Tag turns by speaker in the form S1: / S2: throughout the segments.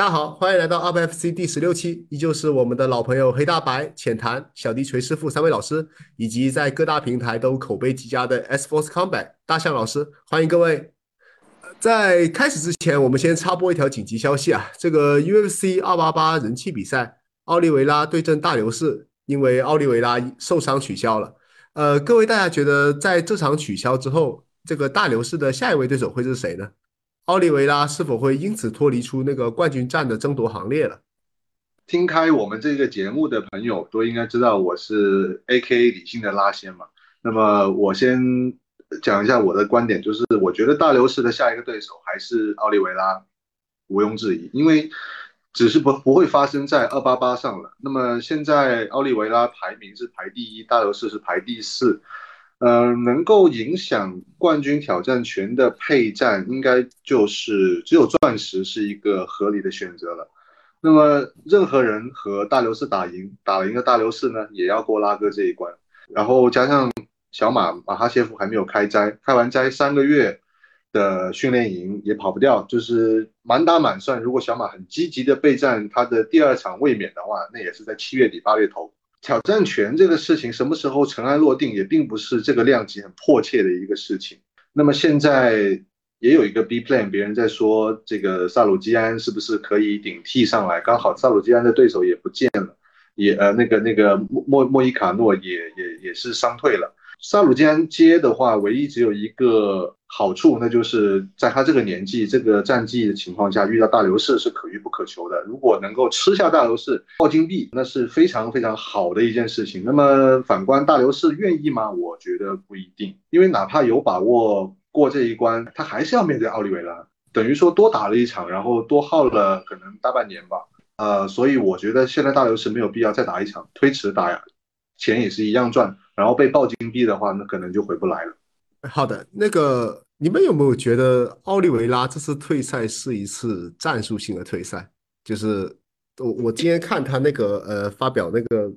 S1: 大家好，欢迎来到 UpFC 第十六期，依旧是我们的老朋友黑大白、浅谈、小迪锤师傅三位老师，以及在各大平台都口碑极佳的 S Force Combat 大象老师，欢迎各位。在开始之前，我们先插播一条紧急消息啊，这个 UFC 二八八人气比赛，奥利维拉对阵大流士，因为奥利维拉受伤取消了。呃，各位大家觉得在这场取消之后，这个大流士的下一位对手会是谁呢？奥利维拉是否会因此脱离出那个冠军战的争夺行列了？
S2: 听开我们这个节目的朋友都应该知道，我是 A.K.A 理性的拉仙嘛。那么我先讲一下我的观点，就是我觉得大流士的下一个对手还是奥利维拉，毋庸置疑，因为只是不不会发生在二八八上了。那么现在奥利维拉排名是排第一，大流士是排第四。呃，能够影响冠军挑战权的配战，应该就是只有钻石是一个合理的选择了。那么，任何人和大流士打赢，打赢个大流士呢，也要过拉哥这一关。然后加上小马马哈谢夫还没有开斋，开完斋三个月的训练营也跑不掉，就是满打满算，如果小马很积极的备战他的第二场卫冕的话，那也是在七月底八月头。挑战权这个事情什么时候尘埃落定，也并不是这个量级很迫切的一个事情。那么现在也有一个 B plan，别人在说这个萨鲁基安是不是可以顶替上来？刚好萨鲁基安的对手也不见了，也呃那个那个莫莫莫伊卡诺也也也是伤退了。萨鲁基安接的话，唯一只有一个。好处，那就是在他这个年纪、这个战绩的情况下，遇到大流士是可遇不可求的。如果能够吃下大流士爆金币，那是非常非常好的一件事情。那么反观大流士愿意吗？我觉得不一定，因为哪怕有把握过这一关，他还是要面对奥利维拉，等于说多打了一场，然后多耗了可能大半年吧。呃，所以我觉得现在大流士没有必要再打一场，推迟打呀，钱也是一样赚。然后被爆金币的话，那可能就回不来了。
S1: 好的，那个你们有没有觉得奥利维拉这次退赛是一次战术性的退赛？就是我我今天看他那个呃发表那个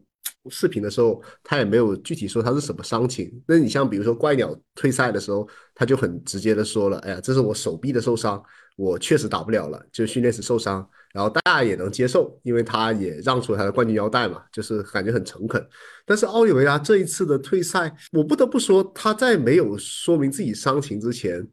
S1: 视频的时候，他也没有具体说他是什么伤情。那你像比如说怪鸟退赛的时候，他就很直接的说了，哎呀，这是我手臂的受伤，我确实打不了了，就训练时受伤。然后大家也能接受，因为他也让出他的冠军腰带嘛，就是感觉很诚恳。但是奥利维拉这一次的退赛，我不得不说，他在没有说明自己伤情之前，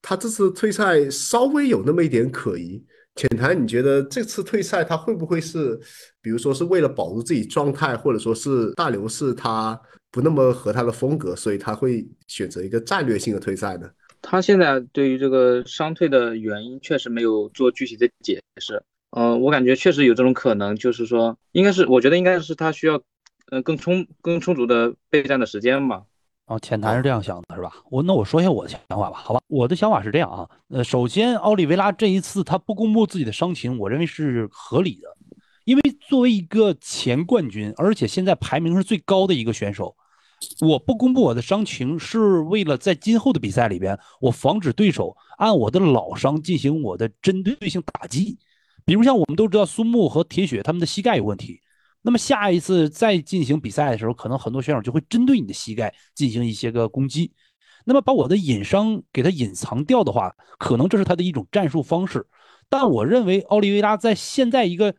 S1: 他这次退赛稍微有那么一点可疑。浅谈，你觉得这次退赛他会不会是，比如说是为了保住自己状态，或者说是大刘是他不那么合他的风格，所以他会选择一个战略性的退赛呢？
S3: 他现在对于这个伤退的原因确实没有做具体的解释。嗯，我感觉确实有这种可能，就是说，应该是，我觉得应该是他需要，嗯，更充更充足的备战的时间吧。
S4: 哦，浅谈是这样想的，是吧？我那我说一下我的想法吧，好吧？我的想法是这样啊，呃，首先，奥利维拉这一次他不公布自己的伤情，我认为是合理的，因为作为一个前冠军，而且现在排名是最高的一个选手，我不公布我的伤情是为了在今后的比赛里边，我防止对手按我的老伤进行我的针对性打击。比如像我们都知道苏木和铁血他们的膝盖有问题，那么下一次再进行比赛的时候，可能很多选手就会针对你的膝盖进行一些个攻击，那么把我的隐伤给他隐藏掉的话，可能这是他的一种战术方式。但我认为奥利维拉在现在一个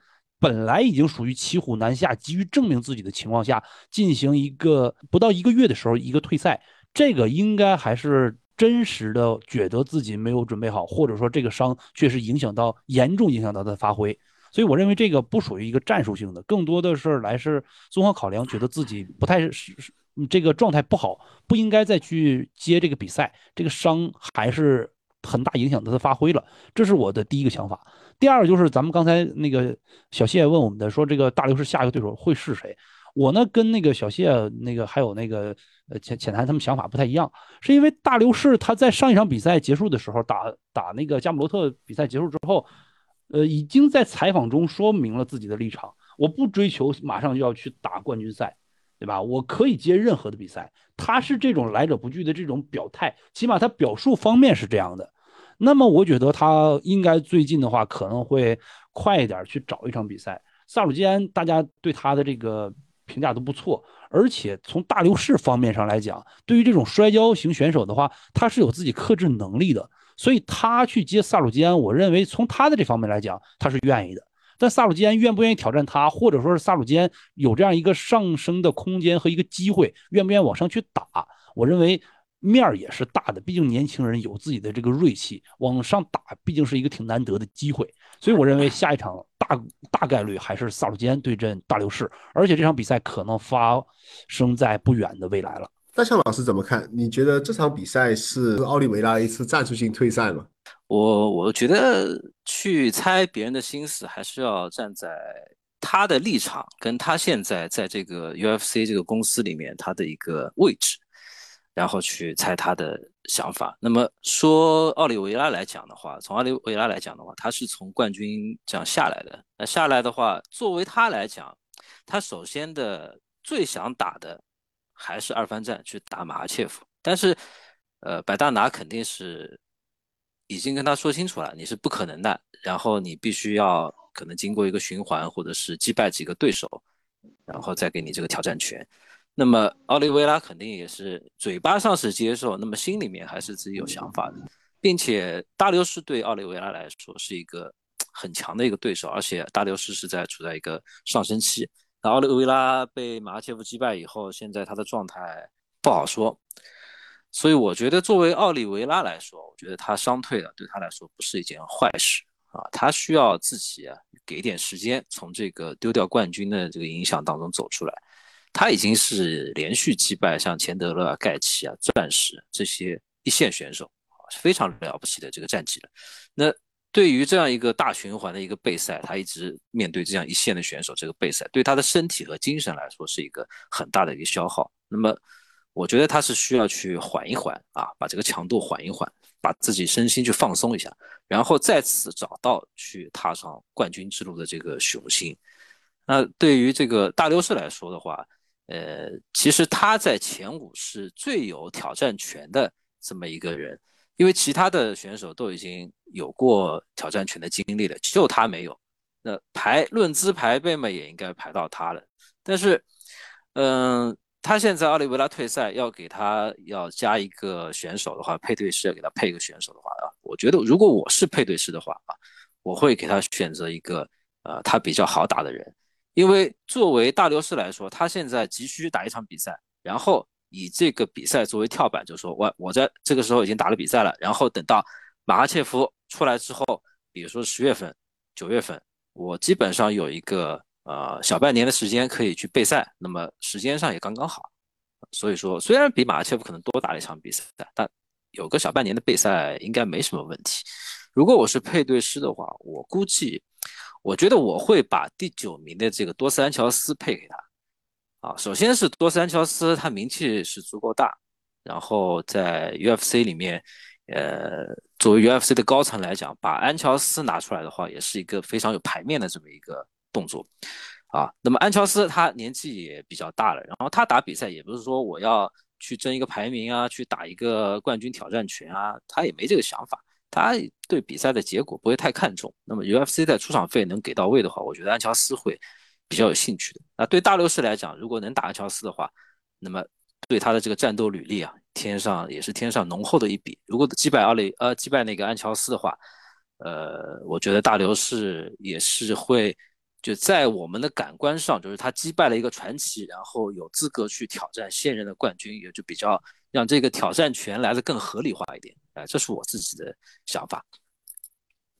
S4: 本来已经属于骑虎难下、急于证明自己的情况下，进行一个不到一个月的时候一个退赛，这个应该还是。真实的觉得自己没有准备好，或者说这个伤确实影响到严重影响到他的发挥，所以我认为这个不属于一个战术性的，更多的是来是综合考量，觉得自己不太是这个状态不好，不应该再去接这个比赛，这个伤还是很大影响他的发挥了，这是我的第一个想法。第二就是咱们刚才那个小谢问我们的，说这个大刘是下一个对手会是谁？我呢跟那个小谢那个还有那个。呃，浅浅谈他们想法不太一样，是因为大刘是他在上一场比赛结束的时候，打打那个加姆罗特比赛结束之后，呃，已经在采访中说明了自己的立场，我不追求马上就要去打冠军赛，对吧？我可以接任何的比赛，他是这种来者不拒的这种表态，起码他表述方面是这样的。那么我觉得他应该最近的话可能会快一点去找一场比赛。萨鲁基安大家对他的这个评价都不错。而且从大流士方面上来讲，对于这种摔跤型选手的话，他是有自己克制能力的。所以他去接萨鲁基安，我认为从他的这方面来讲，他是愿意的。但萨鲁基安愿不愿意挑战他，或者说是萨鲁基安有这样一个上升的空间和一个机会，愿不愿意往上去打？我认为面儿也是大的，毕竟年轻人有自己的这个锐气，往上打毕竟是一个挺难得的机会。所以我认为下一场大大概率还是萨鲁基安对阵大流士，而且这场比赛可能发生在不远的未来了。
S1: 大象老师怎么看？你觉得这场比赛是奥利维拉一次战术性退赛吗？
S5: 我我觉得去猜别人的心思，还是要站在他的立场，跟他现在在这个 UFC 这个公司里面他的一个位置，然后去猜他的想法。那么说奥利维拉来讲的话，从奥利维拉来讲的话，他是从冠军这样下来的。那下来的话，作为他来讲，他首先的最想打的。还是二番战去打马哈切夫，但是，呃，白大拿肯定是已经跟他说清楚了，你是不可能的。然后你必须要可能经过一个循环，或者是击败几个对手，然后再给你这个挑战权。那么奥利维拉肯定也是嘴巴上是接受，那么心里面还是自己有想法的，并且大流士对奥利维拉来说是一个很强的一个对手，而且大流士是在处在一个上升期。那奥利维拉被马哈切夫击败以后，现在他的状态不好说，所以我觉得作为奥利维拉来说，我觉得他伤退了对他来说不是一件坏事啊，他需要自己啊给点时间从这个丢掉冠军的这个影响当中走出来。他已经是连续击败像钱德勒、盖奇啊、钻石这些一线选手啊，非常了不起的这个战绩了。那对于这样一个大循环的一个备赛，他一直面对这样一线的选手，这个备赛对他的身体和精神来说是一个很大的一个消耗。那么，我觉得他是需要去缓一缓啊，把这个强度缓一缓，把自己身心去放松一下，然后再次找到去踏上冠军之路的这个雄心。那对于这个大流士来说的话，呃，其实他在前五是最有挑战权的这么一个人。因为其他的选手都已经有过挑战权的经历了，只有他没有。那排论资排辈嘛，也应该排到他了。但是，嗯，他现在奥利维拉退赛，要给他要加一个选手的话，配对师要给他配一个选手的话啊，我觉得如果我是配对师的话啊，我会给他选择一个呃他比较好打的人，因为作为大流士来说，他现在急需打一场比赛，然后。以这个比赛作为跳板，就说我我在这个时候已经打了比赛了，然后等到马哈切夫出来之后，比如说十月份、九月份，我基本上有一个呃小半年的时间可以去备赛，那么时间上也刚刚好。所以说，虽然比马哈切夫可能多打了一场比赛，但有个小半年的备赛应该没什么问题。如果我是配对师的话，我估计，我觉得我会把第九名的这个多斯安乔斯配给他。啊，首先是多斯安乔斯，他名气是足够大，然后在 UFC 里面，呃，作为 UFC 的高层来讲，把安乔斯拿出来的话，也是一个非常有排面的这么一个动作，啊，那么安乔斯他年纪也比较大了，然后他打比赛也不是说我要去争一个排名啊，去打一个冠军挑战权啊，他也没这个想法，他对比赛的结果不会太看重，那么 UFC 在出场费能给到位的话，我觉得安乔斯会。比较有兴趣的那对大流士来讲，如果能打安乔斯的话，那么对他的这个战斗履历啊，添上也是添上浓厚的一笔。如果击败奥利呃击败那个安乔斯的话，呃，我觉得大流士也是会就在我们的感官上，就是他击败了一个传奇，然后有资格去挑战现任的冠军，也就比较让这个挑战权来的更合理化一点。哎，这是我自己的想法。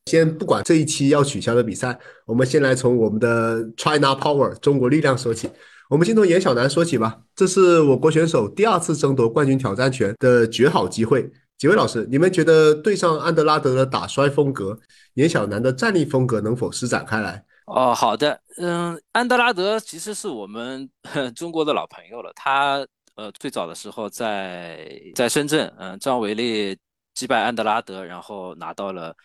S1: 先不管这一期要取消的比赛，我们先来从我们的 China Power 中国力量说起。我们先从严小南说起吧。这是我国选手第二次争夺冠军挑战权的绝好机会。几位老师，你们觉得对上安德拉德的打摔风格，严小南的战力风格能否施展开来？
S5: 哦，好的。嗯，安德拉德其实是我们 中国的老朋友了。他呃最早的时候在在深圳，嗯，张伟丽击败安德拉德，然后拿到了。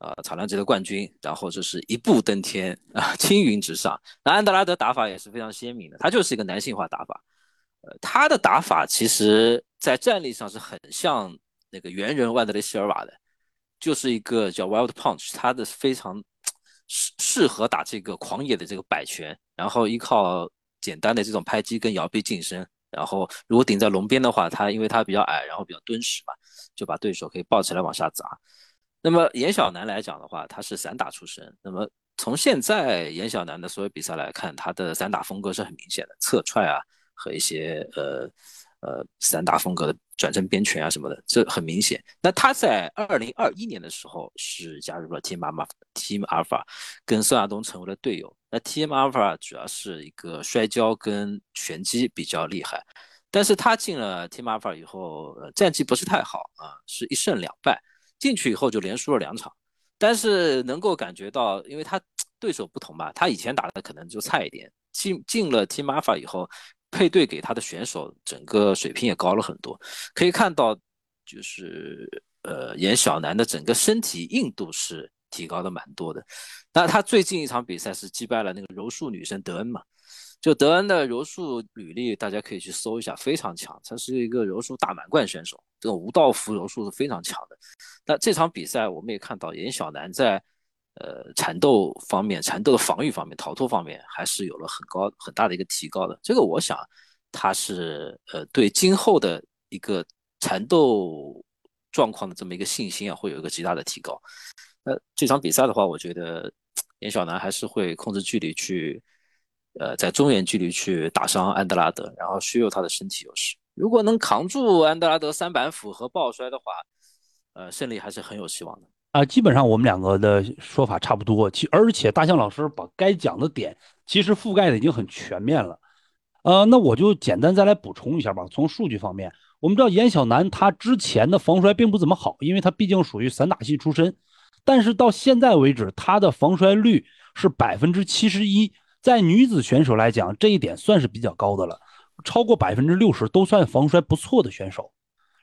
S5: 呃，草量级的冠军，然后就是一步登天啊，青云直上。那安德拉德打法也是非常鲜明的，他就是一个男性化打法。呃，他的打法其实在战力上是很像那个猿人万德雷希尔瓦的，就是一个叫 Wild Punch，他的非常适适合打这个狂野的这个摆拳，然后依靠简单的这种拍击跟摇臂近身然后如果顶在龙边的话，他因为他比较矮，然后比较敦实嘛，就把对手可以抱起来往下砸。那么严小南来讲的话，他是散打出身。那么从现在严小南的所有比赛来看，他的散打风格是很明显的，侧踹啊和一些呃。呃，散打风格的转身边拳啊什么的，这很明显。那他在二零二一年的时候是加入了 Team Alpha，Team Alpha 跟孙亚东成为了队友。那 Team Alpha 主要是一个摔跤跟拳击比较厉害，但是他进了 Team Alpha 以后，战绩不是太好啊，是一胜两败。进去以后就连输了两场，但是能够感觉到，因为他 对手不同吧，他以前打的可能就差一点，进进了 Team Alpha 以后。配对给他的选手，整个水平也高了很多。可以看到，就是呃，严小南的整个身体硬度是提高的蛮多的。那他最近一场比赛是击败了那个柔术女神德恩嘛？就德恩的柔术履历，大家可以去搜一下，非常强。他是一个柔术大满贯选手，这个无道服柔术是非常强的。那这场比赛我们也看到，严小南在。呃，缠斗方面，缠斗的防御方面，逃脱方面，还是有了很高很大的一个提高的。这个我想，他是呃对今后的一个缠斗状况的这么一个信心啊，会有一个极大的提高。那这场比赛的话，我觉得严小南还是会控制距离去，呃，在中远距离去打伤安德拉德，然后削弱他的身体优势。如果能扛住安德拉德三板斧和抱摔的话，呃，胜利还是很有希望的。
S4: 啊，基本上我们两个的说法差不多，其而且大象老师把该讲的点其实覆盖的已经很全面了。呃，那我就简单再来补充一下吧。从数据方面，我们知道严小南他之前的防摔并不怎么好，因为他毕竟属于散打系出身。但是到现在为止，他的防摔率是百分之七十一，在女子选手来讲，这一点算是比较高的了，超过百分之六十都算防摔不错的选手。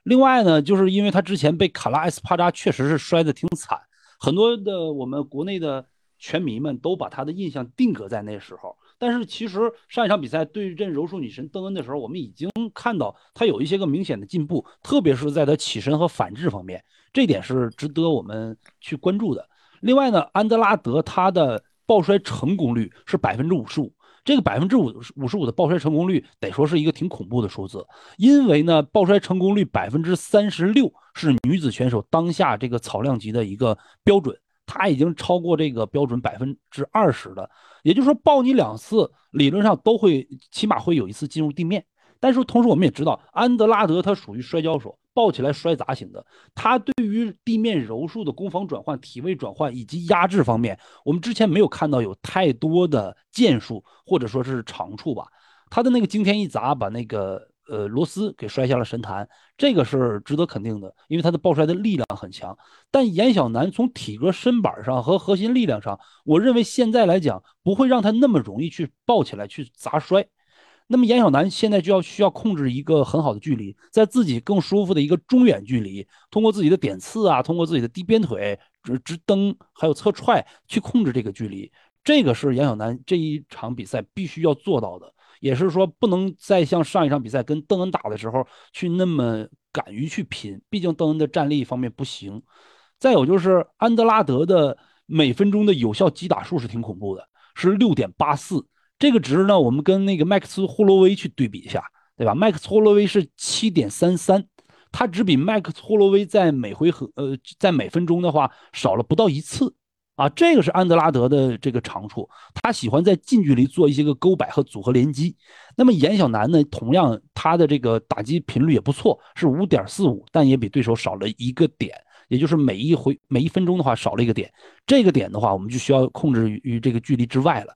S4: 另外呢，就是因为他之前被卡拉埃斯帕扎确实是摔得挺惨，很多的我们国内的拳迷们都把他的印象定格在那时候。但是其实上一场比赛对阵柔术女神邓恩的时候，我们已经看到他有一些个明显的进步，特别是在他起身和反制方面，这点是值得我们去关注的。另外呢，安德拉德他的抱摔成功率是百分之五十五。这个百分之五五十五的抱摔成功率，得说是一个挺恐怖的数字。因为呢，抱摔成功率百分之三十六是女子选手当下这个草量级的一个标准，她已经超过这个标准百分之二十了。也就是说，抱你两次，理论上都会起码会有一次进入地面。但是同时，我们也知道安德拉德他属于摔跤手。抱起来摔砸型的，他对于地面柔术的攻防转换、体位转换以及压制方面，我们之前没有看到有太多的建树或者说是长处吧。他的那个惊天一砸，把那个呃罗斯给摔下了神坛，这个是值得肯定的，因为他的抱摔的力量很强。但严小南从体格身板上和核心力量上，我认为现在来讲不会让他那么容易去抱起来去砸摔。那么严小南现在就要需要控制一个很好的距离，在自己更舒服的一个中远距离，通过自己的点刺啊，通过自己的低鞭腿、直直蹬，还有侧踹去控制这个距离。这个是严小南这一场比赛必须要做到的，也是说不能再像上一场比赛跟邓恩打的时候去那么敢于去拼，毕竟邓恩的战力方面不行。再有就是安德拉德的每分钟的有效击打数是挺恐怖的，是六点八四。这个值呢，我们跟那个麦克斯霍洛威去对比一下，对吧？麦克斯霍洛威是七点三三，他只比麦克斯霍洛威在每回合呃在每分钟的话少了不到一次啊。这个是安德拉德的这个长处，他喜欢在近距离做一些个勾摆和组合连击。那么严小南呢，同样他的这个打击频率也不错，是五点四五，但也比对手少了一个点，也就是每一回每一分钟的话少了一个点。这个点的话，我们就需要控制于这个距离之外了。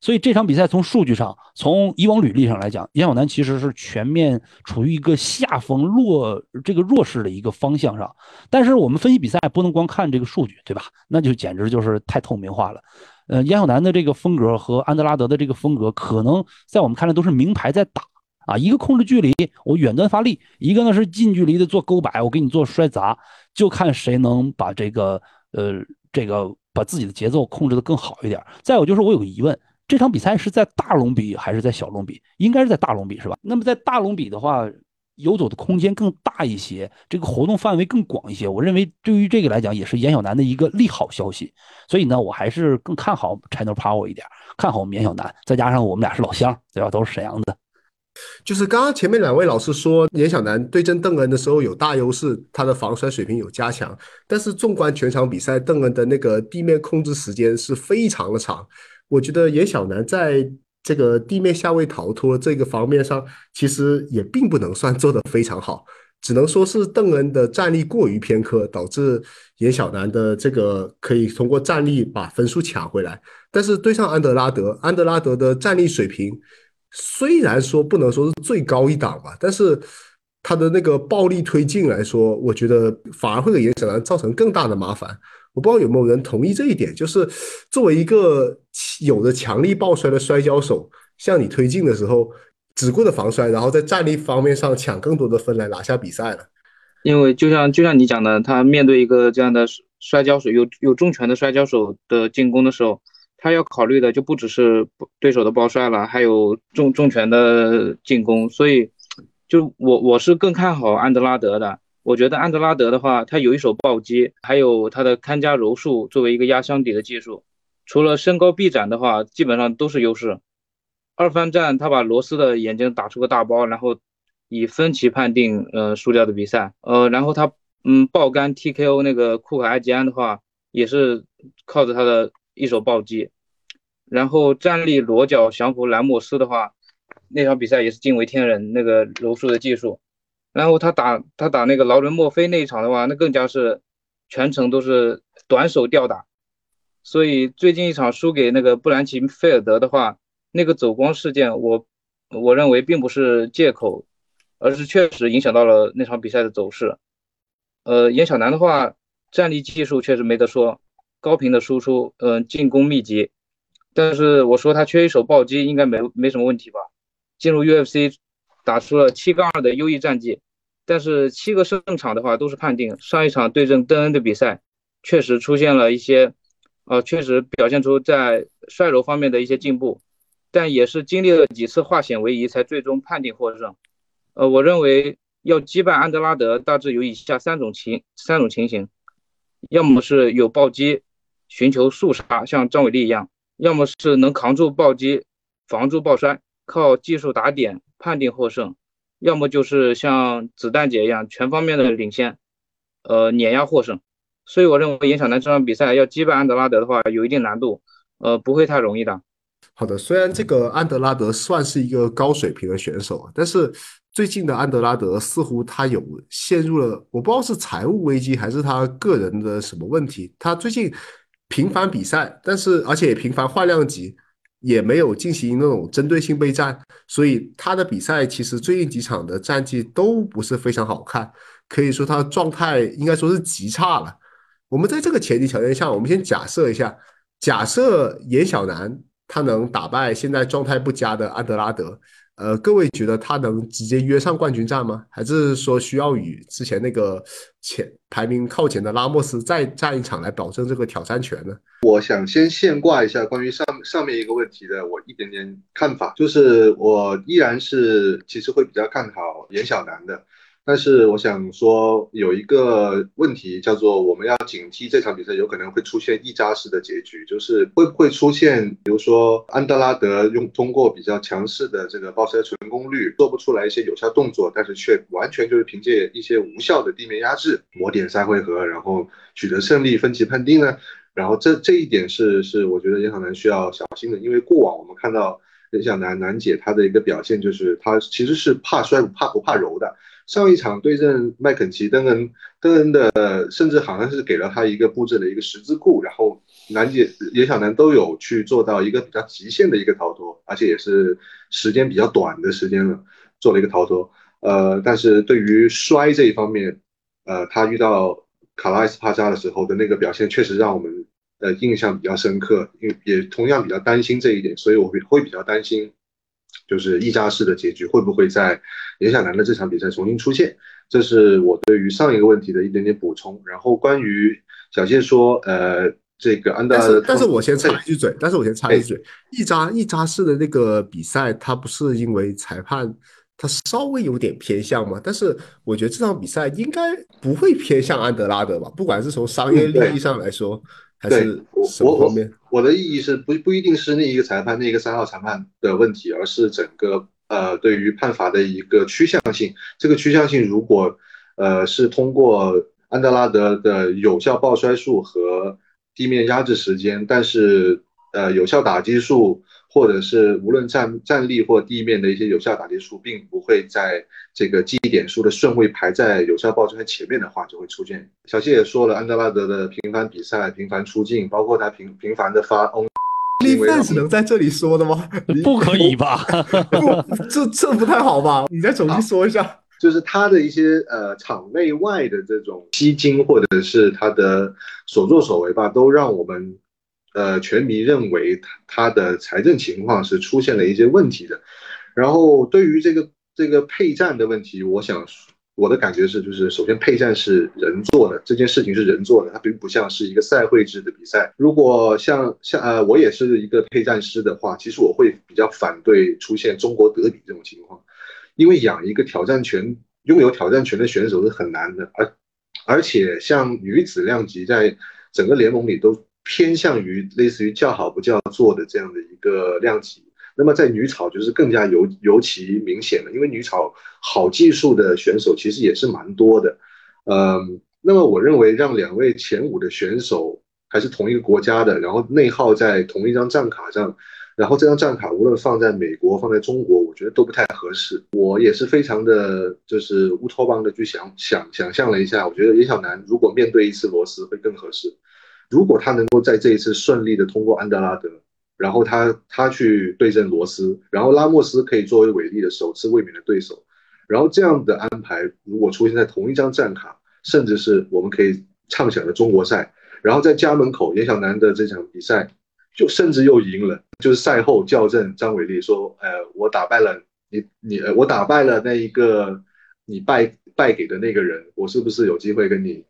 S4: 所以这场比赛从数据上，从以往履历上来讲，严晓楠其实是全面处于一个下风弱这个弱势的一个方向上。但是我们分析比赛不能光看这个数据，对吧？那就简直就是太透明化了。呃，严晓楠的这个风格和安德拉德的这个风格，可能在我们看来都是名牌在打啊。一个控制距离，我远端发力；一个呢是近距离的做勾摆，我给你做摔砸，就看谁能把这个呃这个把自己的节奏控制的更好一点。再有就是我有个疑问。这场比赛是在大龙比还是在小龙比？应该是在大龙比，是吧？那么在大龙比的话，游走的空间更大一些，这个活动范围更广一些。我认为对于这个来讲，也是严小南的一个利好消息。所以呢，我还是更看好 China Power 一点，看好我们严小南。再加上我们俩是老乡，对吧？都是沈阳的。
S1: 就是刚刚前面两位老师说，严小南对阵邓恩的时候有大优势，他的防摔水平有加强。但是纵观全场比赛，邓恩的那个地面控制时间是非常的长。我觉得严小南在这个地面下位逃脱这个方面上，其实也并不能算做得非常好，只能说是邓恩的战力过于偏科，导致严小南的这个可以通过战力把分数抢回来。但是对上安德拉德，安德拉德的战力水平。虽然说不能说是最高一档吧，但是他的那个暴力推进来说，我觉得反而会给严小南造成更大的麻烦。我不知道有没有人同意这一点，就是作为一个有着强力抱摔的摔跤手，向你推进的时候，只顾着防摔，然后在站立方面上抢更多的分来拿下比赛了。
S3: 因为就像就像你讲的，他面对一个这样的摔跤手，有有重拳的摔跤手的进攻的时候。他要考虑的就不只是对手的抱摔了，还有重重拳的进攻，所以就我我是更看好安德拉德的。我觉得安德拉德的话，他有一手暴击，还有他的看家柔术作为一个压箱底的技术，除了身高臂展的话，基本上都是优势。二番战他把罗斯的眼睛打出个大包，然后以分歧判定呃输掉的比赛，呃，然后他嗯爆肝 TKO 那个库克埃吉安的话，也是靠着他的。一手暴击，然后站立裸脚降服兰莫斯的话，那场比赛也是惊为天人，那个柔术的技术。然后他打他打那个劳伦墨菲那一场的话，那更加是全程都是短手吊打。所以最近一场输给那个布兰奇菲尔德的话，那个走光事件，我我认为并不是借口，而是确实影响到了那场比赛的走势。呃，严小南的话，站立技术确实没得说。高频的输出，嗯，进攻密集，但是我说他缺一手暴击，应该没没什么问题吧？进入 UFC 打出了七杠二的优异战绩，但是七个胜场的话都是判定。上一场对阵邓恩的比赛，确实出现了一些，呃，确实表现出在摔柔方面的一些进步，但也是经历了几次化险为夷才最终判定获胜。呃，我认为要击败安德拉德，大致有以下三种情三种情形，要么是有暴击。寻求速杀，像张伟丽一样，要么是能扛住暴击，防住暴摔，靠技术打点判定获胜；要么就是像子弹姐一样，全方面的领先，呃，碾压获胜。所以我认为严小南这场比赛要击败安德拉德的话，有一定难度，呃，不会太容易的。
S1: 好的，虽然这个安德拉德算是一个高水平的选手，但是最近的安德拉德似乎他有陷入了，我不知道是财务危机还是他个人的什么问题，他最近。频繁比赛，但是而且也频繁换量级，也没有进行那种针对性备战，所以他的比赛其实最近几场的战绩都不是非常好看，可以说他状态应该说是极差了。我们在这个前提条件下，我们先假设一下，假设严小楠他能打败现在状态不佳的安德拉德。呃，各位觉得他能直接约上冠军战吗？还是说需要与之前那个前排名靠前的拉莫斯再战一场来保证这个挑战权呢？
S2: 我想先现挂一下关于上上面一个问题的我一点点看法，就是我依然是其实会比较看好严小南的。但是我想说，有一个问题叫做我们要警惕这场比赛有可能会出现一扎式的结局，就是会不会出现，比如说安德拉德用通过比较强势的这个爆摔成功率做不出来一些有效动作，但是却完全就是凭借一些无效的地面压制磨点三回合，然后取得胜利分歧判定呢？然后这这一点是是我觉得严小南需要小心的，因为过往我们看到严小南南姐她的一个表现就是她其实是怕摔不怕不怕柔的。上一场对阵麦肯齐，邓恩邓恩的甚至好像是给了他一个布置的一个十字库，然后南姐严小南都有去做到一个比较极限的一个逃脱，而且也是时间比较短的时间了做了一个逃脱。呃，但是对于摔这一方面，呃，他遇到卡拉斯帕扎的时候的那个表现，确实让我们呃印象比较深刻，因为也同样比较担心这一点，所以我会会比较担心。就是一扎式的结局会不会在严小南的这场比赛重新出现？这是我对于上一个问题的一点点补充。然后关于小谢说，呃，这个安德，
S1: 但是但是我先插一句嘴，但是我先插一句嘴，一扎一扎式的那个比赛，它不是因为裁判他稍微有点偏向吗？但是我觉得这场比赛应该不会偏向安德拉德吧？不管是从商业利益上来说。
S2: 对，我我我我的意义是不不一定是那一个裁判那一个三号裁判的问题，而是整个呃对于判罚的一个趋向性。这个趋向性如果呃是通过安德拉德的有效抱摔数和地面压制时间，但是呃有效打击数。或者是无论站站立或地面的一些有效打击数，并不会在这个记忆点数的顺位排在有效爆摔前面的话，就会出现。小谢也说了，安德拉德的频繁比赛、频繁出镜，包括他频频繁的发 on，
S1: 力 fans 能在这里说的吗？
S4: 不可以吧？
S1: 不，这这不太好吧？你再重新说一下。
S2: 就是他的一些呃场内外的这种吸睛，或者是他的所作所为吧，都让我们。呃，全迷认为他他的财政情况是出现了一些问题的。然后对于这个这个配战的问题，我想我的感觉是，就是首先配战是人做的，这件事情是人做的，它并不像是一个赛会制的比赛。如果像像呃我也是一个配战师的话，其实我会比较反对出现中国德比这种情况，因为养一个挑战权拥有挑战权的选手是很难的，而而且像女子量级在整个联盟里都。偏向于类似于叫好不叫座的这样的一个量级，那么在女草就是更加尤尤其明显了，因为女草好技术的选手其实也是蛮多的，嗯，那么我认为让两位前五的选手还是同一个国家的，然后内耗在同一张战卡上，然后这张战卡无论放在美国放在中国，我觉得都不太合适。我也是非常的就是乌托邦的去想想想象了一下，我觉得叶小楠如果面对一次罗斯会更合适。如果他能够在这一次顺利的通过安德拉德，然后他他去对阵罗斯，然后拉莫斯可以作为韦利的首次卫冕的对手，然后这样的安排如果出现在同一张战卡，甚至是我们可以畅想的中国赛，然后在家门口严晓楠的这场比赛，就甚至又赢了，就是赛后校正张伟丽说，呃，我打败了你，你呃我打败了那一个你败败给的那个人，我是不是有机会跟你？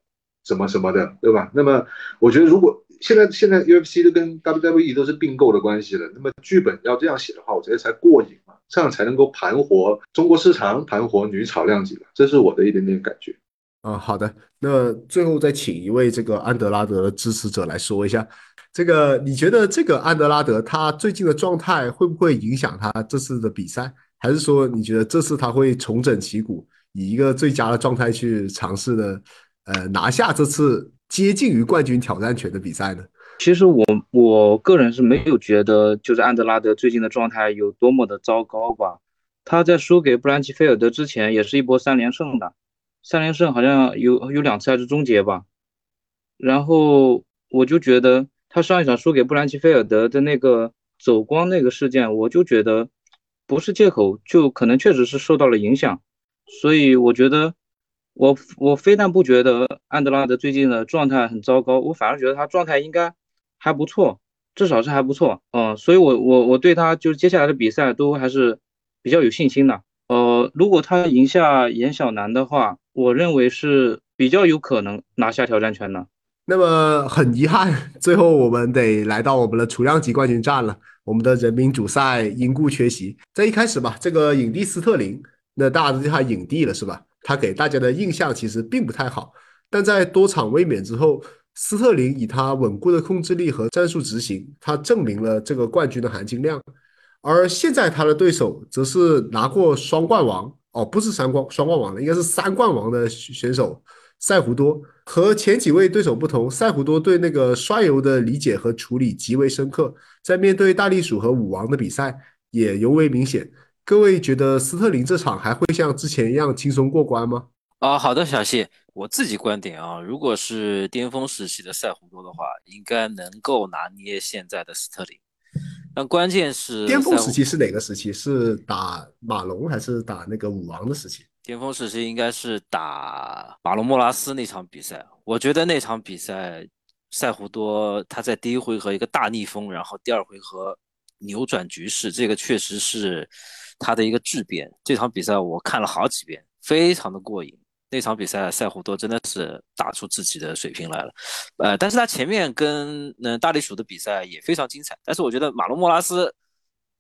S2: 什么什么的，对吧？那么我觉得，如果现在现在 UFC 都跟 WWE 都是并购的关系了，那么剧本要这样写的话，我觉得才过瘾嘛，这样才能够盘活中国市场，盘活女草量级这是我的一点点感觉。
S1: 嗯，好的，那最后再请一位这个安德拉德的支持者来说一下，这个你觉得这个安德拉德他最近的状态会不会影响他这次的比赛？还是说你觉得这次他会重整旗鼓，以一个最佳的状态去尝试呢？呃，拿下这次接近于冠军挑战权的比赛呢？
S3: 其实我我个人是没有觉得，就是安德拉德最近的状态有多么的糟糕吧。他在输给布兰奇菲尔德之前，也是一波三连胜的，三连胜好像有有两次还是终结吧。然后我就觉得他上一场输给布兰奇菲尔德的那个走光那个事件，我就觉得不是借口，就可能确实是受到了影响。所以我觉得。我我非但不觉得安德拉德最近的状态很糟糕，我反而觉得他状态应该还不错，至少是还不错。嗯，所以我我我对他就是接下来的比赛都还是比较有信心的。呃，如果他赢下严小楠的话，我认为是比较有可能拿下挑战权的。
S1: 那么很遗憾，最后我们得来到我们的储量级冠军战了。我们的人民主赛因故缺席。在一开始吧，这个影帝斯特林，那大家都叫他影帝了，是吧？他给大家的印象其实并不太好，但在多场卫冕之后，斯特林以他稳固的控制力和战术执行，他证明了这个冠军的含金量。而现在他的对手则是拿过双冠王哦，不是三冠双冠王的，应该是三冠王的选手塞胡多。和前几位对手不同，塞胡多对那个摔油的理解和处理极为深刻，在面对大力鼠和舞王的比赛也尤为明显。各位觉得斯特林这场还会像之前一样轻松过关吗？
S5: 啊，好的，小谢，我自己观点啊，如果是巅峰时期的赛胡多的话，应该能够拿捏现在的斯特林。但关键是
S1: 巅峰时期是哪个时期？是打马龙还是打那个武王的时期？
S5: 巅峰时期应该是打马龙莫拉斯那场比赛。我觉得那场比赛赛胡多他在第一回合一个大逆风，然后第二回合扭转局势，这个确实是。他的一个质变，这场比赛我看了好几遍，非常的过瘾。那场比赛赛胡多真的是打出自己的水平来了，呃，但是他前面跟嗯大力鼠的比赛也非常精彩。但是我觉得马龙莫拉斯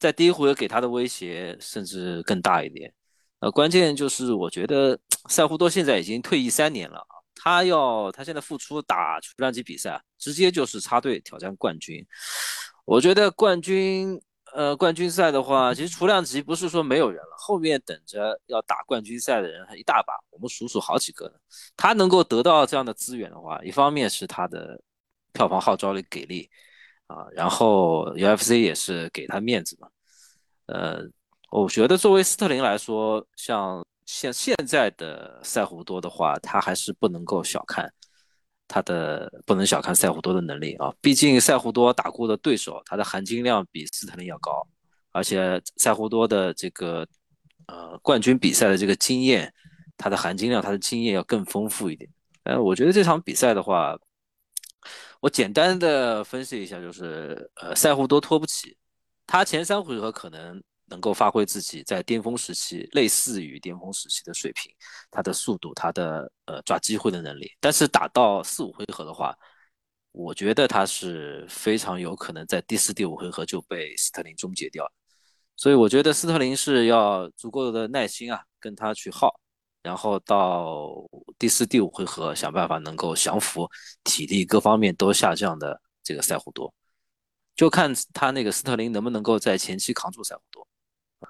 S5: 在第一回合给他的威胁甚至更大一点。呃，关键就是我觉得赛胡多现在已经退役三年了啊，他要他现在复出打出量级比赛，直接就是插队挑战冠军。我觉得冠军。呃，冠军赛的话，其实雏量级不是说没有人了，后面等着要打冠军赛的人还一大把，我们数数好几个呢。他能够得到这样的资源的话，一方面是他的票房号召力给力啊，然后 UFC 也是给他面子嘛。呃，我觉得作为斯特林来说，像现现在的赛胡多的话，他还是不能够小看。他的不能小看赛胡多的能力啊，毕竟赛胡多打过的对手，他的含金量比斯特林要高，而且赛胡多的这个呃冠军比赛的这个经验，他的含金量，他的经验要更丰富一点。呃，我觉得这场比赛的话，我简单的分析一下，就是呃赛胡多拖不起，他前三回合可能。能够发挥自己在巅峰时期类似于巅峰时期的水平，他的速度，他的呃抓机会的能力，但是打到四五回合的话，我觉得他是非常有可能在第四、第五回合就被斯特林终结掉。所以我觉得斯特林是要足够的耐心啊，跟他去耗，然后到第四、第五回合想办法能够降服体力各方面都下降的这个赛胡多，就看他那个斯特林能不能够在前期扛住赛胡多。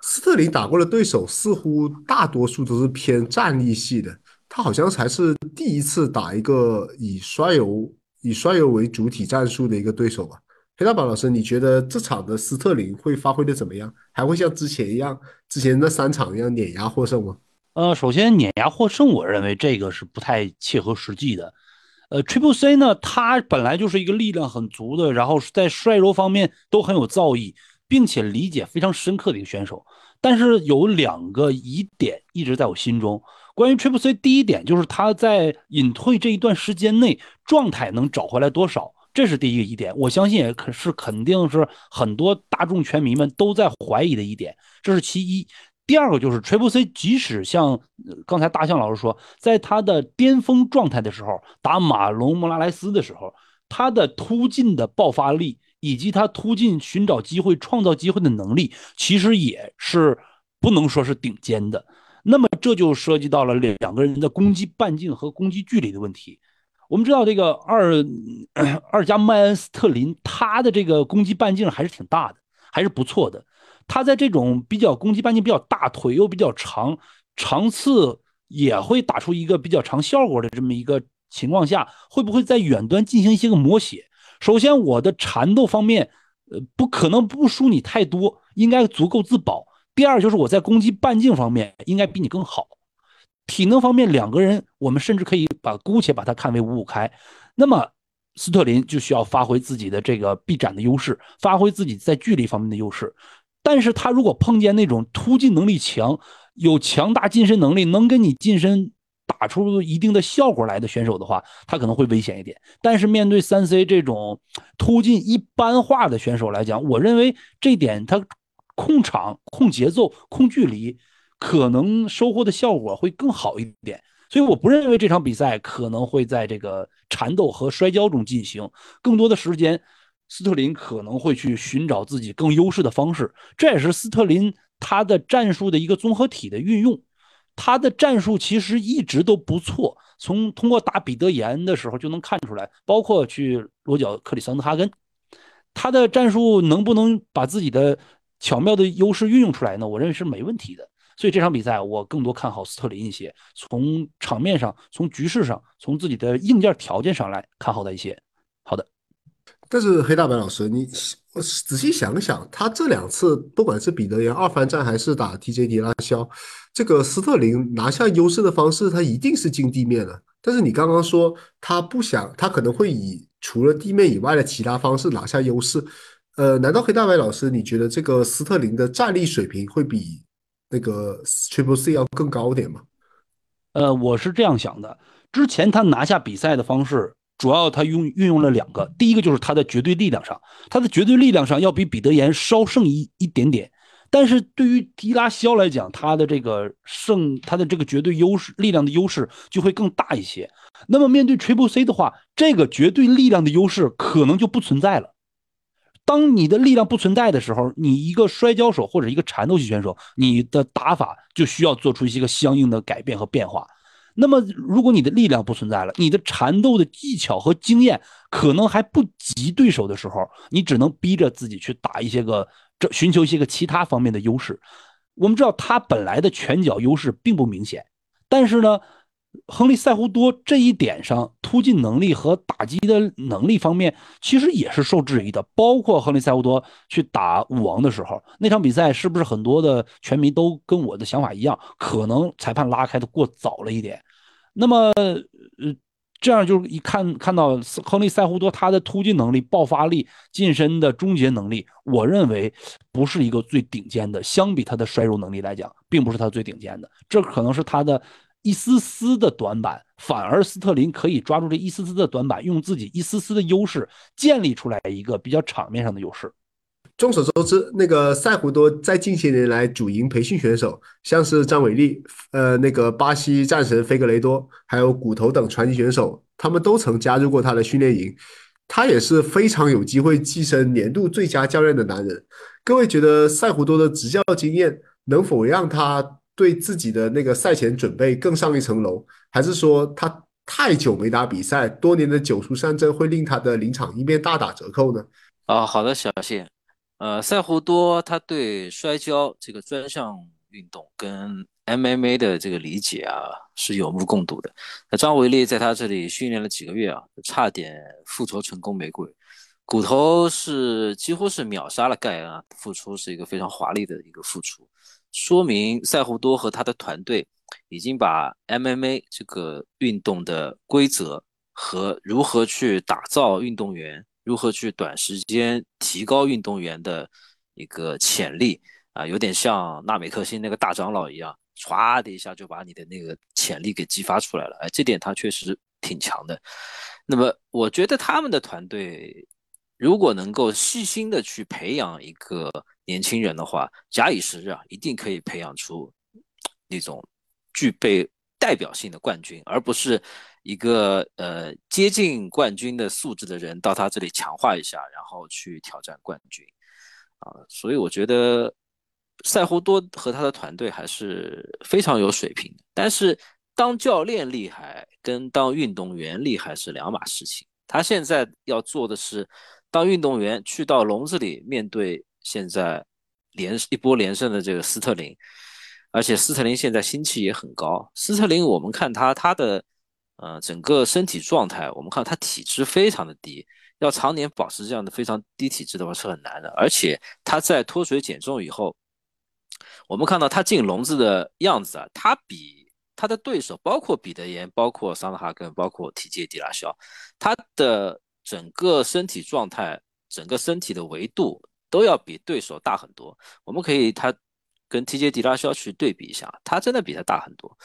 S1: 斯特林打过的对手似乎大多数都是偏战力系的，他好像才是第一次打一个以摔油以摔油为主体战术的一个对手吧？黑大宝老师，你觉得这场的斯特林会发挥的怎么样？还会像之前一样，之前那三场一样碾压获胜吗？
S4: 呃，首先碾压获胜，我认为这个是不太切合实际的。呃，Triple C 呢，他本来就是一个力量很足的，然后在摔柔方面都很有造诣。并且理解非常深刻的一个选手，但是有两个疑点一直在我心中。关于 Triple C，第一点就是他在隐退这一段时间内状态能找回来多少，这是第一个疑点。我相信也可是肯定是很多大众拳迷们都在怀疑的一点，这是其一。第二个就是 Triple C，即使像刚才大象老师说，在他的巅峰状态的时候，打马龙莫拉莱斯的时候，他的突进的爆发力。以及他突进、寻找机会、创造机会的能力，其实也是不能说是顶尖的。那么这就涉及到了两个人的攻击半径和攻击距离的问题。我们知道这个二 二加麦恩斯特林，他的这个攻击半径还是挺大的，还是不错的。他在这种比较攻击半径比较大、腿又比较长、长刺也会打出一个比较长效果的这么一个情况下，会不会在远端进行一些个磨血？首先，我的缠斗方面，呃，不可能不输你太多，应该足够自保。第二，就是我在攻击半径方面应该比你更好。体能方面，两个人我们甚至可以把姑且把它看为五五开。那么，斯特林就需要发挥自己的这个臂展的优势，发挥自己在距离方面的优势。但是他如果碰见那种突进能力强、有强大近身能力，能跟你近身。打出一定的效果来的选手的话，他可能会危险一点。但是面对三 C 这种突进一般化的选手来讲，我认为这点他控场、控节奏、控距离，可能收获的效果会更好一点。所以我不认为这场比赛可能会在这个缠斗和摔跤中进行，更多的时间，斯特林可能会去寻找自己更优势的方式。这也是斯特林他的战术的一个综合体的运用。他的战术其实一直都不错，从通过打彼得岩的时候就能看出来，包括去罗脚克里桑德哈根，他的战术能不能把自己的巧妙的优势运用出来呢？我认为是没问题的。所以这场比赛我更多看好斯特林一些，从场面上、从局势上、从自己的硬件条件上来看好的一些。好的。
S1: 但是黑大白老师，你仔细想想，他这两次不管是彼得岩二番战还是打 TJD 拉肖，这个斯特林拿下优势的方式，他一定是进地面的。但是你刚刚说他不想，他可能会以除了地面以外的其他方式拿下优势。呃，难道黑大白老师你觉得这个斯特林的战力水平会比那个 Triple C 要更高点吗？
S4: 呃，我是这样想的，之前他拿下比赛的方式。主要他用运用了两个，第一个就是他的绝对力量上，他的绝对力量上要比彼得岩稍胜一一点点，但是对于迪拉肖来讲，他的这个胜，他的这个绝对优势力量的优势就会更大一些。那么面对 Triple C 的话，这个绝对力量的优势可能就不存在了。当你的力量不存在的时候，你一个摔跤手或者一个缠斗系选手，你的打法就需要做出一些个相应的改变和变化。那么，如果你的力量不存在了，你的缠斗的技巧和经验可能还不及对手的时候，你只能逼着自己去打一些个，这寻求一些个其他方面的优势。我们知道他本来的拳脚优势并不明显，但是呢。亨利·塞胡多这一点上，突进能力和打击的能力方面，其实也是受质疑的。包括亨利·塞胡多去打武王的时候，那场比赛是不是很多的拳迷都跟我的想法一样，可能裁判拉开的过早了一点？那么，呃，这样就一看看到亨利·塞胡多他的突进能力、爆发力、近身的终结能力，我认为不是一个最顶尖的。相比他的摔入能力来讲，并不是他最顶尖的。这可能是他的。一丝丝的短板，反而斯特林可以抓住这一丝丝的短板，用自己一丝丝的优势建立出来一个比较场面上的优势。
S1: 众所周知，那个塞胡多在近些年来主营培训选手，像是张伟丽、呃，那个巴西战神菲格雷多，还有骨头等传奇选手，他们都曾加入过他的训练营。他也是非常有机会跻身年度最佳教练的男人。各位觉得塞胡多的执教经验能否让他？对自己的那个赛前准备更上一层楼，还是说他太久没打比赛，多年的久疏三珍会令他的临场应变大打折扣呢？
S5: 啊，好的，小谢，呃，赛胡多他对摔跤这个专项运动跟 MMA 的这个理解啊是有目共睹的。那张伟丽在他这里训练了几个月啊，差点复仇成功玫瑰，骨头是几乎是秒杀了盖恩啊，付出是一个非常华丽的一个付出。说明赛胡多和他的团队已经把 MMA 这个运动的规则和如何去打造运动员、如何去短时间提高运动员的一个潜力啊，有点像纳美克星那个大长老一样，唰的一下就把你的那个潜力给激发出来了。哎，这点他确实挺强的。那么，我觉得他们的团队如果能够细心的去培养一个。年轻人的话，假以时日啊，一定可以培养出那种具备代表性的冠军，而不是一个呃接近冠军的素质的人到他这里强化一下，然后去挑战冠军啊。所以我觉得赛胡多和他的团队还是非常有水平的。但是当教练厉害跟当运动员厉害是两码事情。他现在要做的是当运动员去到笼子里面对。现在连一波连胜的这个斯特林，而且斯特林现在心气也很高。斯特林，我们看他他的呃整个身体状态，我们看他体质非常的低，要常年保持这样的非常低体质的话是很难的。而且他在脱水减重以后，我们看到他进笼子的样子啊，他比他的对手，包括彼得岩、包括桑德哈根、包括提杰迪拉肖，他的整个身体状态、整个身体的维度。都要比对手大很多，我们可以他跟 TJ 迪拉肖去对比一下，他真的比他大很多，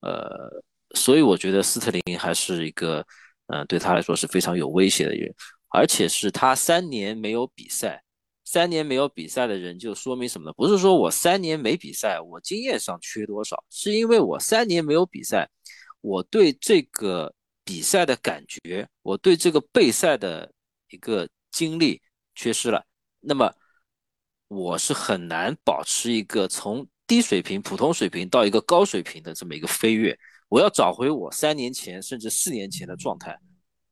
S5: 呃，所以我觉得斯特林还是一个，嗯，对他来说是非常有威胁的人，而且是他三年没有比赛，三年没有比赛的人就说明什么呢？不是说我三年没比赛，我经验上缺多少，是因为我三年没有比赛，我对这个比赛的感觉，我对这个备赛的一个经历缺失了。那么，我是很难保持一个从低水平、普通水平到一个高水平的这么一个飞跃。我要找回我三年前甚至四年前的状态，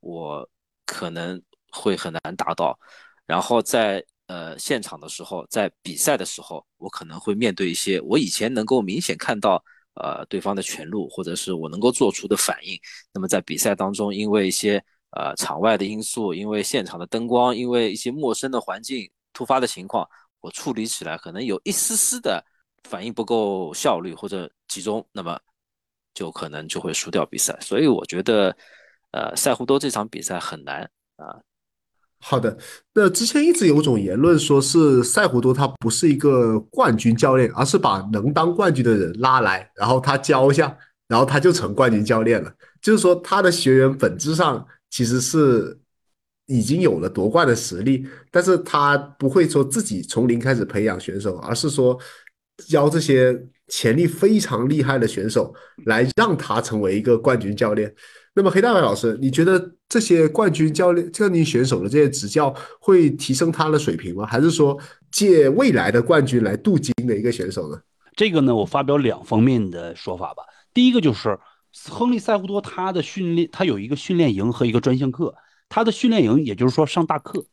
S5: 我可能会很难达到。然后在呃现场的时候，在比赛的时候，我可能会面对一些我以前能够明显看到呃对方的全路，或者是我能够做出的反应。那么在比赛当中，因为一些呃场外的因素，因为现场的灯光，因为一些陌生的环境。突发的情况，我处理起来可能有一丝丝的反应不够效率或者集中，那么就可能就会输掉比赛。所以我觉得，呃，赛胡多这场比赛很难啊。
S1: 好的，那之前一直有种言论说是赛胡多他不是一个冠军教练，而是把能当冠军的人拉来，然后他教一下，然后他就成冠军教练了。就是说他的学员本质上其实是。已经有了夺冠的实力，但是他不会说自己从零开始培养选手，而是说教这些潜力非常厉害的选手来让他成为一个冠军教练。那么黑大白老师，你觉得这些冠军教练、冠军选手的这些执教会提升他的水平吗？还是说借未来的冠军来镀金的一个选手呢？
S4: 这个呢，我发表两方面的说法吧。第一个就是亨利塞胡多他的训练，他有一个训练营和一个专项课。他的训练营，也就是说上大课，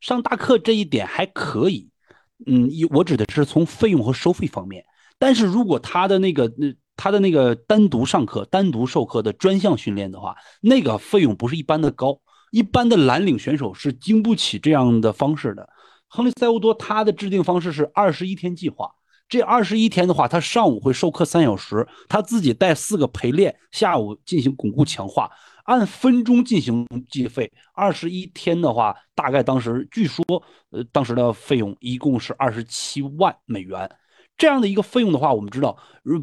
S4: 上大课这一点还可以。嗯，我指的是从费用和收费方面。但是如果他的那个，那他的那个单独上课、单独授课的专项训练的话，那个费用不是一般的高。一般的蓝领选手是经不起这样的方式的。亨利塞乌多他的制定方式是二十一天计划。这二十一天的话，他上午会授课三小时，他自己带四个陪练，下午进行巩固强化，按分钟进行计费。二十一天的话，大概当时据说，呃，当时的费用一共是二十七万美元。这样的一个费用的话，我们知道，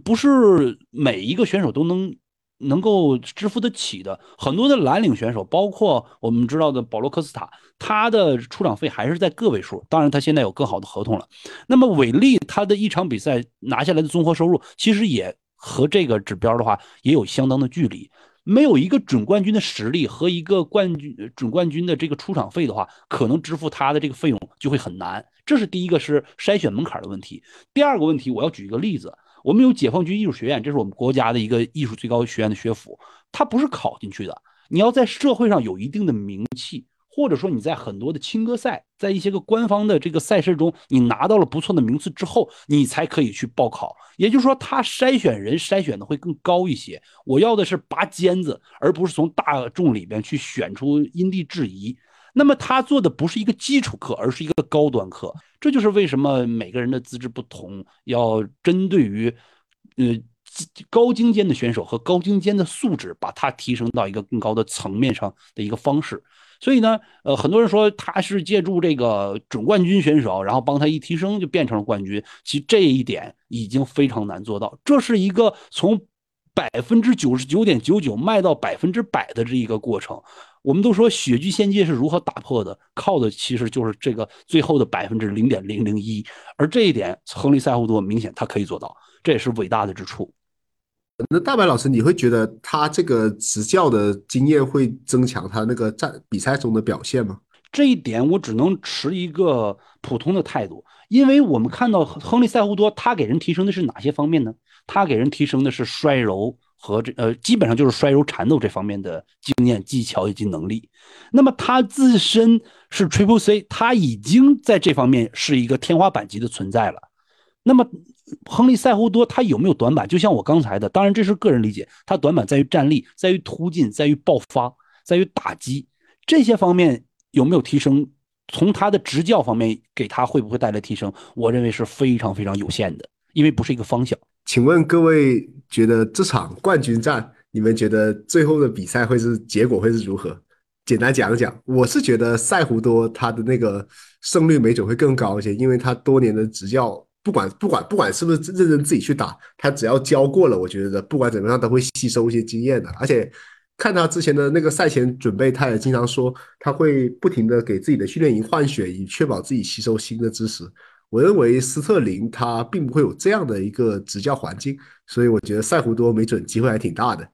S4: 不是每一个选手都能。能够支付得起的很多的蓝领选手，包括我们知道的保罗科斯塔，他的出场费还是在个位数。当然，他现在有更好的合同了。那么韦利他的一场比赛拿下来的综合收入，其实也和这个指标的话也有相当的距离。没有一个准冠军的实力和一个冠军准冠军的这个出场费的话，可能支付他的这个费用就会很难。这是第一个是筛选门槛的问题。第二个问题，我要举一个例子。我们有解放军艺术学院，这是我们国家的一个艺术最高学院的学府，它不是考进去的。你要在社会上有一定的名气，或者说你在很多的青歌赛，在一些个官方的这个赛事中，你拿到了不错的名次之后，你才可以去报考。也就是说，他筛选人筛选的会更高一些。我要的是拔尖子，而不是从大众里边去选出因地制宜。那么他做的不是一个基础课，而是一个高端课。这就是为什么每个人的资质不同，要针对于，呃，高精尖的选手和高精尖的素质，把它提升到一个更高的层面上的一个方式。所以呢，呃，很多人说他是借助这个准冠军选手，然后帮他一提升就变成了冠军。其实这一点已经非常难做到。这是一个从百分之九十九点九九卖到百分之百的这一个过程。我们都说雪具仙界是如何打破的，靠的其实就是这个最后的百分之零点零零一，而这一点亨利塞胡多明显他可以做到，这也是伟大的之处。
S1: 那大白老师，你会觉得他这个执教的经验会增强他那个在比赛中的表现吗？
S4: 这一点我只能持一个普通的态度，因为我们看到亨利塞胡多他给人提升的是哪些方面呢？他给人提升的是摔柔。和这呃，基本上就是摔柔缠斗这方面的经验、技巧以及能力。那么他自身是 Triple C，他已经在这方面是一个天花板级的存在了。那么亨利塞胡多他有没有短板？就像我刚才的，当然这是个人理解，他短板在于站立，在于突进，在于爆发，在于打击这些方面有没有提升？从他的执教方面给他会不会带来提升？我认为是非常非常有限的，因为不是一个方向。
S1: 请问各位觉得这场冠军战，你们觉得最后的比赛会是结果会是如何？简单讲一讲，我是觉得塞胡多他的那个胜率没准会更高一些，因为他多年的执教，不管不管不管是不是认真自己去打，他只要教过了，我觉得不管怎么样都会吸收一些经验的。而且看他之前的那个赛前准备，他也经常说他会不停的给自己的训练营换血，以确保自己吸收新的知识。我认为斯特林他并不会有这样的一个执教环境，所以我觉得塞胡多没准机会还挺大的。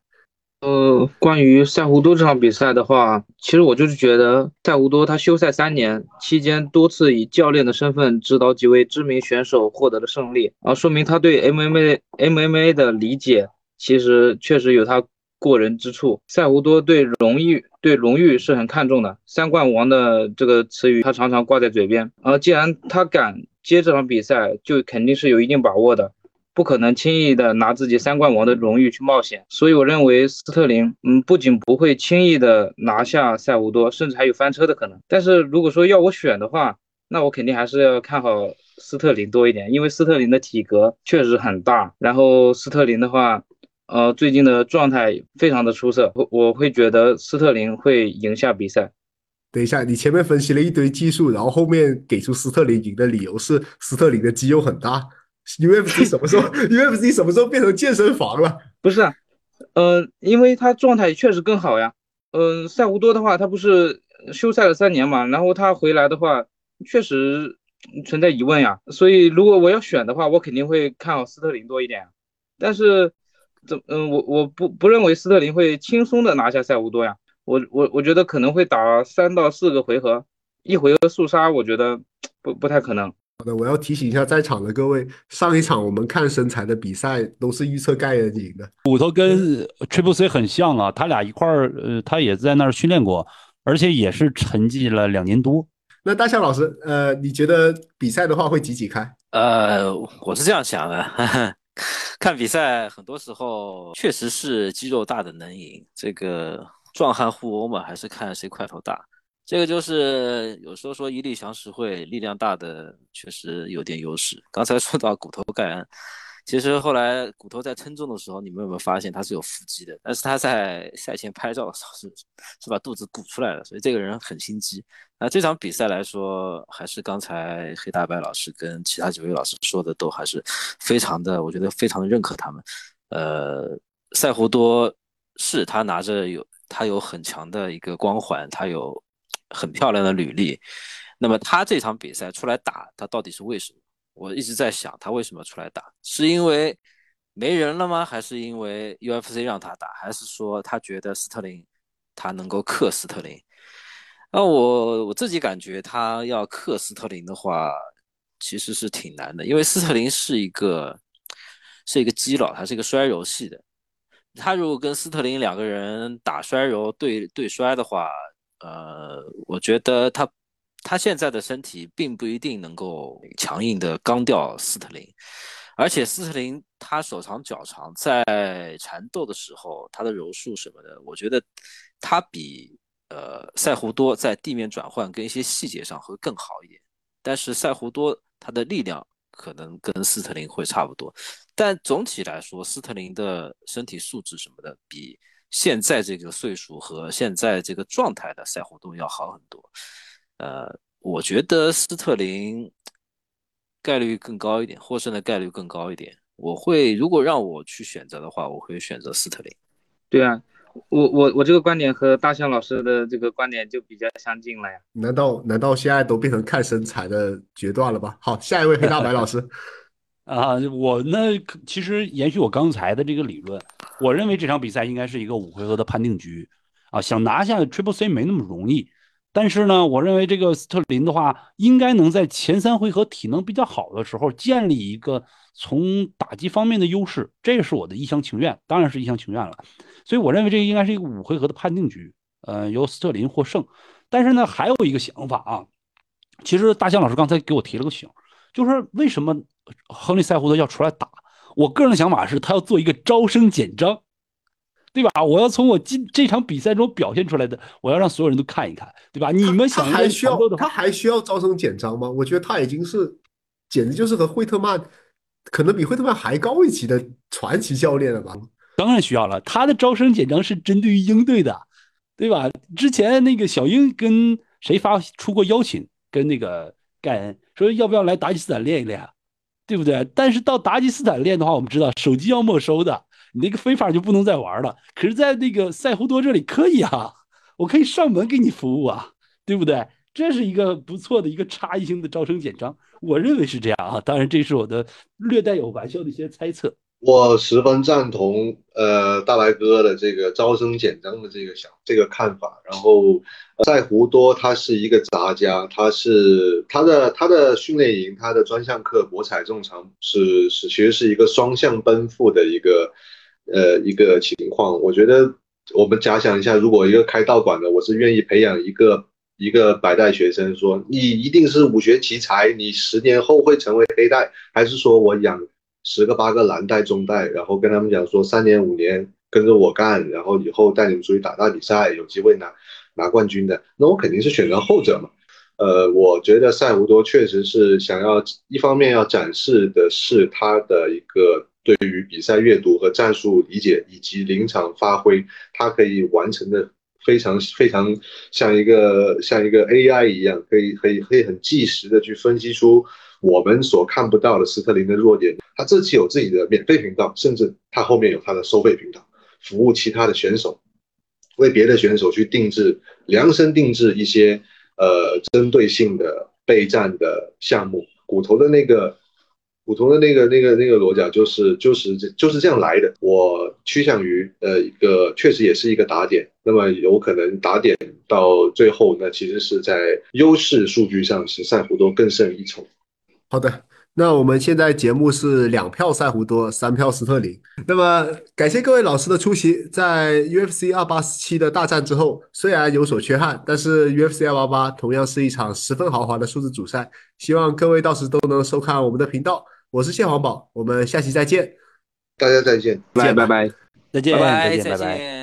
S3: 呃，关于塞胡多这场比赛的话，其实我就是觉得塞胡多他休赛三年期间多次以教练的身份指导几位知名选手获得了胜利啊，说明他对 MMA MMA 的理解其实确实有他过人之处。塞胡多对荣誉对荣誉是很看重的，三冠王的这个词语他常常挂在嘴边啊，既然他敢。接这场比赛就肯定是有一定把握的，不可能轻易的拿自己三冠王的荣誉去冒险。所以我认为斯特林，嗯，不仅不会轻易的拿下塞胡多，甚至还有翻车的可能。但是如果说要我选的话，那我肯定还是要看好斯特林多一点，因为斯特林的体格确实很大。然后斯特林的话，呃，最近的状态非常的出色，我我会觉得斯特林会赢下比赛。
S1: 等一下，你前面分析了一堆技术，然后后面给出斯特林赢的理由是斯特林的肌肉很大。UFC 什么时候？UFC 什么时候变成健身房了？
S3: 不是，呃，因为他状态确实更好呀。嗯，塞胡多的话，他不是休赛了三年嘛，然后他回来的话，确实存在疑问呀。所以如果我要选的话，我肯定会看好斯特林多一点。但是，怎嗯，我我不不认为斯特林会轻松的拿下塞胡多呀。我我我觉得可能会打三到四个回合，一回合速杀，我觉得不不太可能。
S1: 好的，我要提醒一下在场的各位，上一场我们看身材的比赛都是预测盖恩赢的。
S4: 骨头跟 Triple C 很像啊，他俩一块儿，呃，他也在那儿训练过，而且也是沉寂了两年多。
S1: 那大象老师，呃，你觉得比赛的话会几几开？
S5: 呃，我是这样想的，看比赛很多时候确实是肌肉大的能赢，这个壮汉互殴嘛，还是看谁块头大。这个就是有时候说一力降十会，力量大的确实有点优势。刚才说到骨头盖恩，其实后来骨头在称重的时候，你们有没有发现他是有腹肌的？但是他在赛前拍照的时候是是把肚子鼓出来了，所以这个人很心机。那这场比赛来说，还是刚才黑大白老师跟其他几位老师说的都还是非常的，我觉得非常的认可他们。呃，赛胡多是他拿着有他有很强的一个光环，他有。很漂亮的履历，那么他这场比赛出来打，他到底是为什么？我一直在想，他为什么出来打？是因为没人了吗？还是因为 UFC 让他打？还是说他觉得斯特林他能够克斯特林？那我我自己感觉他要克斯特林的话，其实是挺难的，因为斯特林是一个是一个基佬，他是一个摔柔系的，他如果跟斯特林两个人打摔柔对对摔的话。呃，我觉得他他现在的身体并不一定能够强硬的刚掉斯特林，而且斯特林他手长脚长，在缠斗的时候，他的柔术什么的，我觉得他比呃赛胡多在地面转换跟一些细节上会更好一点。但是赛胡多他的力量可能跟斯特林会差不多，但总体来说，斯特林的身体素质什么的比。现在这个岁数和现在这个状态的赛胡多要好很多，呃，我觉得斯特林概率更高一点，获胜的概率更高一点。我会如果让我去选择的话，我会选择斯特林。
S3: 对啊，我我我这个观点和大象老师的这个观点就比较相近了呀。
S1: 难道难道现在都变成看身材的决断了吧？好，下一位黑大白老师。
S4: 啊，我呢，其实延续我刚才的这个理论，我认为这场比赛应该是一个五回合的判定局，啊，想拿下 Triple C 没那么容易，但是呢，我认为这个斯特林的话，应该能在前三回合体能比较好的时候建立一个从打击方面的优势，这是我的一厢情愿，当然是一厢情愿了，所以我认为这应该是一个五回合的判定局，呃，由斯特林获胜，但是呢，还有一个想法啊，其实大象老师刚才给我提了个醒，就是为什么？亨利·塞胡德要出来打，我个人的想法是他要做一个招生简章，对吧？我要从我今这场比赛中表现出来的，我要让所有人都看一看，对吧？你们想
S1: 还需要他还需要招生简章吗？我觉得他已经是简直就是和惠特曼，可能比惠特曼还高一级的传奇教练了吧？
S4: 当然需要了，他的招生简章是针对于鹰队的，对吧？之前那个小鹰跟谁发出过邀请，跟那个盖恩说要不要来达吉斯坦练一练。对不对？但是到达吉斯坦练的话，我们知道手机要没收的，你那个非法就不能再玩了。可是，在那个塞胡多这里可以啊，我可以上门给你服务啊，对不对？这是一个不错的一个差异性的招生简章，我认为是这样啊。当然，这是我的略带有玩笑的一些猜测。
S2: 我十分赞同呃大白哥的这个招生简章的这个想这个看法。然后在胡多他是一个杂家，他是他的他的训练营，他的专项课博采众长是是其实是一个双向奔赴的一个呃一个情况。我觉得我们假想一下，如果一个开道馆的，我是愿意培养一个一个白带学生，说你一定是武学奇才，你十年后会成为黑带，还是说我养？十个八个蓝带中带，然后跟他们讲说三年五年跟着我干，然后以后带你们出去打大比赛，有机会拿拿冠军的，那我肯定是选择后者嘛。呃，我觉得赛胡多确实是想要一方面要展示的是他的一个对于比赛阅读和战术理解以及临场发挥，他可以完成的非常非常像一个像一个 AI 一样，可以可以可以很即时的去分析出。我们所看不到的斯特林的弱点，他自己有自己的免费频道，甚至他后面有他的收费频道，服务其他的选手，为别的选手去定制、量身定制一些呃针对性的备战的项目。骨头的那个，骨头的那个那个那个裸甲就是就是就是这样来的。我趋向于呃一个确实也是一个打点，那么有可能打点到最后，那其实是在优势数据上是赛胡多更胜一筹。
S1: 好的，那我们现在节目是两票赛胡多，三票斯特林。那么感谢各位老师的出席。在 UFC 二八七的大战之后，虽然有所缺憾，但是 UFC 二八八同样是一场十分豪华的数字主赛。希望各位到时都能收看我们的频道。我是谢黄宝，我们下期再见。
S2: 大家再见，
S3: 拜拜拜。
S4: 再见，
S5: 拜拜，
S4: 见，
S5: 再
S4: 拜拜。
S5: 见。